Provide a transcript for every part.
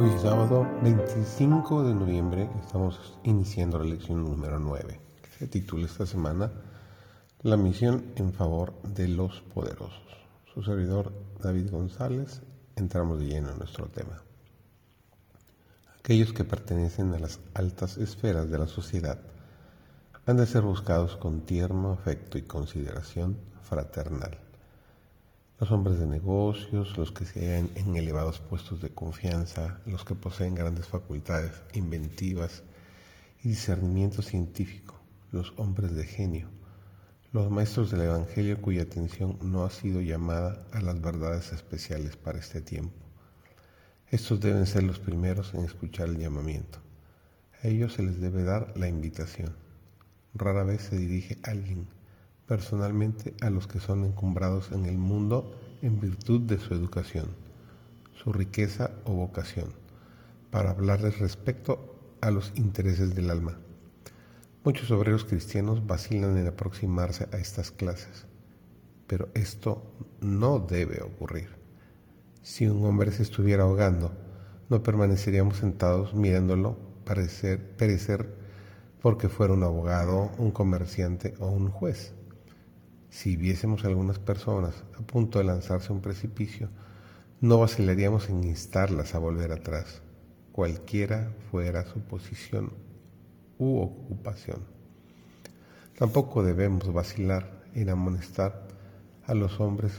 Hoy sábado 25 de noviembre estamos iniciando la lección número 9, que se titula esta semana La misión en favor de los poderosos. Su servidor David González, entramos de lleno en nuestro tema. Aquellos que pertenecen a las altas esferas de la sociedad han de ser buscados con tierno afecto y consideración fraternal los hombres de negocios, los que se hallan en elevados puestos de confianza, los que poseen grandes facultades inventivas y discernimiento científico, los hombres de genio, los maestros del Evangelio cuya atención no ha sido llamada a las verdades especiales para este tiempo. Estos deben ser los primeros en escuchar el llamamiento. A ellos se les debe dar la invitación. Rara vez se dirige alguien personalmente a los que son encumbrados en el mundo en virtud de su educación, su riqueza o vocación, para hablarles respecto a los intereses del alma. Muchos obreros cristianos vacilan en aproximarse a estas clases, pero esto no debe ocurrir. Si un hombre se estuviera ahogando, no permaneceríamos sentados mirándolo parecer, perecer porque fuera un abogado, un comerciante o un juez. Si viésemos algunas personas a punto de lanzarse a un precipicio, no vacilaríamos en instarlas a volver atrás, cualquiera fuera su posición u ocupación. Tampoco debemos vacilar en amonestar a los hombres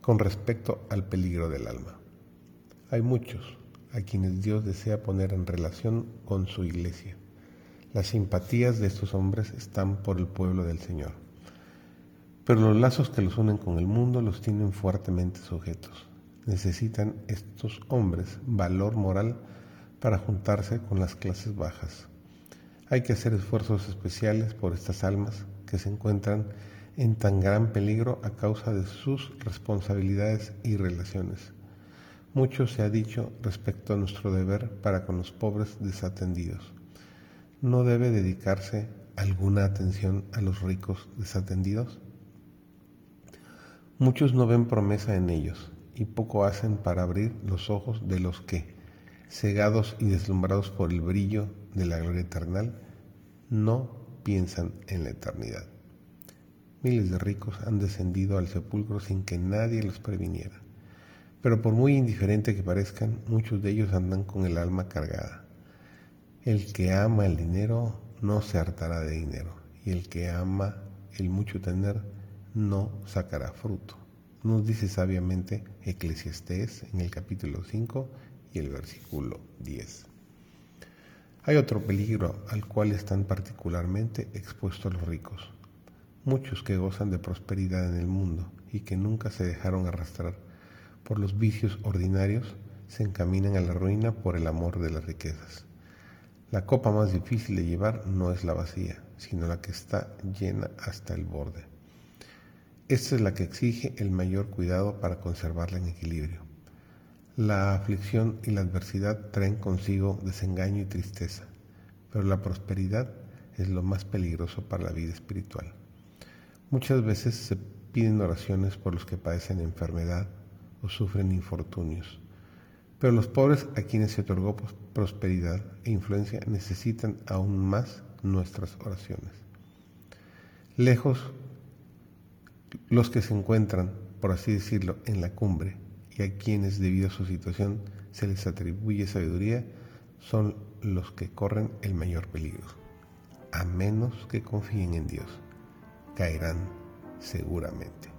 con respecto al peligro del alma. Hay muchos a quienes Dios desea poner en relación con su iglesia. Las simpatías de estos hombres están por el pueblo del Señor pero los lazos que los unen con el mundo los tienen fuertemente sujetos. Necesitan estos hombres valor moral para juntarse con las clases bajas. Hay que hacer esfuerzos especiales por estas almas que se encuentran en tan gran peligro a causa de sus responsabilidades y relaciones. Mucho se ha dicho respecto a nuestro deber para con los pobres desatendidos. ¿No debe dedicarse alguna atención a los ricos desatendidos? Muchos no ven promesa en ellos y poco hacen para abrir los ojos de los que, cegados y deslumbrados por el brillo de la gloria eterna, no piensan en la eternidad. Miles de ricos han descendido al sepulcro sin que nadie los previniera. Pero por muy indiferente que parezcan, muchos de ellos andan con el alma cargada. El que ama el dinero no se hartará de dinero, y el que ama el mucho tener no sacará fruto. Nos dice sabiamente Eclesiastés en el capítulo 5 y el versículo 10. Hay otro peligro al cual están particularmente expuestos los ricos. Muchos que gozan de prosperidad en el mundo y que nunca se dejaron arrastrar por los vicios ordinarios se encaminan a la ruina por el amor de las riquezas. La copa más difícil de llevar no es la vacía, sino la que está llena hasta el borde. Esta es la que exige el mayor cuidado para conservarla en equilibrio. La aflicción y la adversidad traen consigo desengaño y tristeza, pero la prosperidad es lo más peligroso para la vida espiritual. Muchas veces se piden oraciones por los que padecen enfermedad o sufren infortunios, pero los pobres a quienes se otorgó prosperidad e influencia necesitan aún más nuestras oraciones. Lejos los que se encuentran, por así decirlo, en la cumbre y a quienes debido a su situación se les atribuye sabiduría, son los que corren el mayor peligro. A menos que confíen en Dios, caerán seguramente.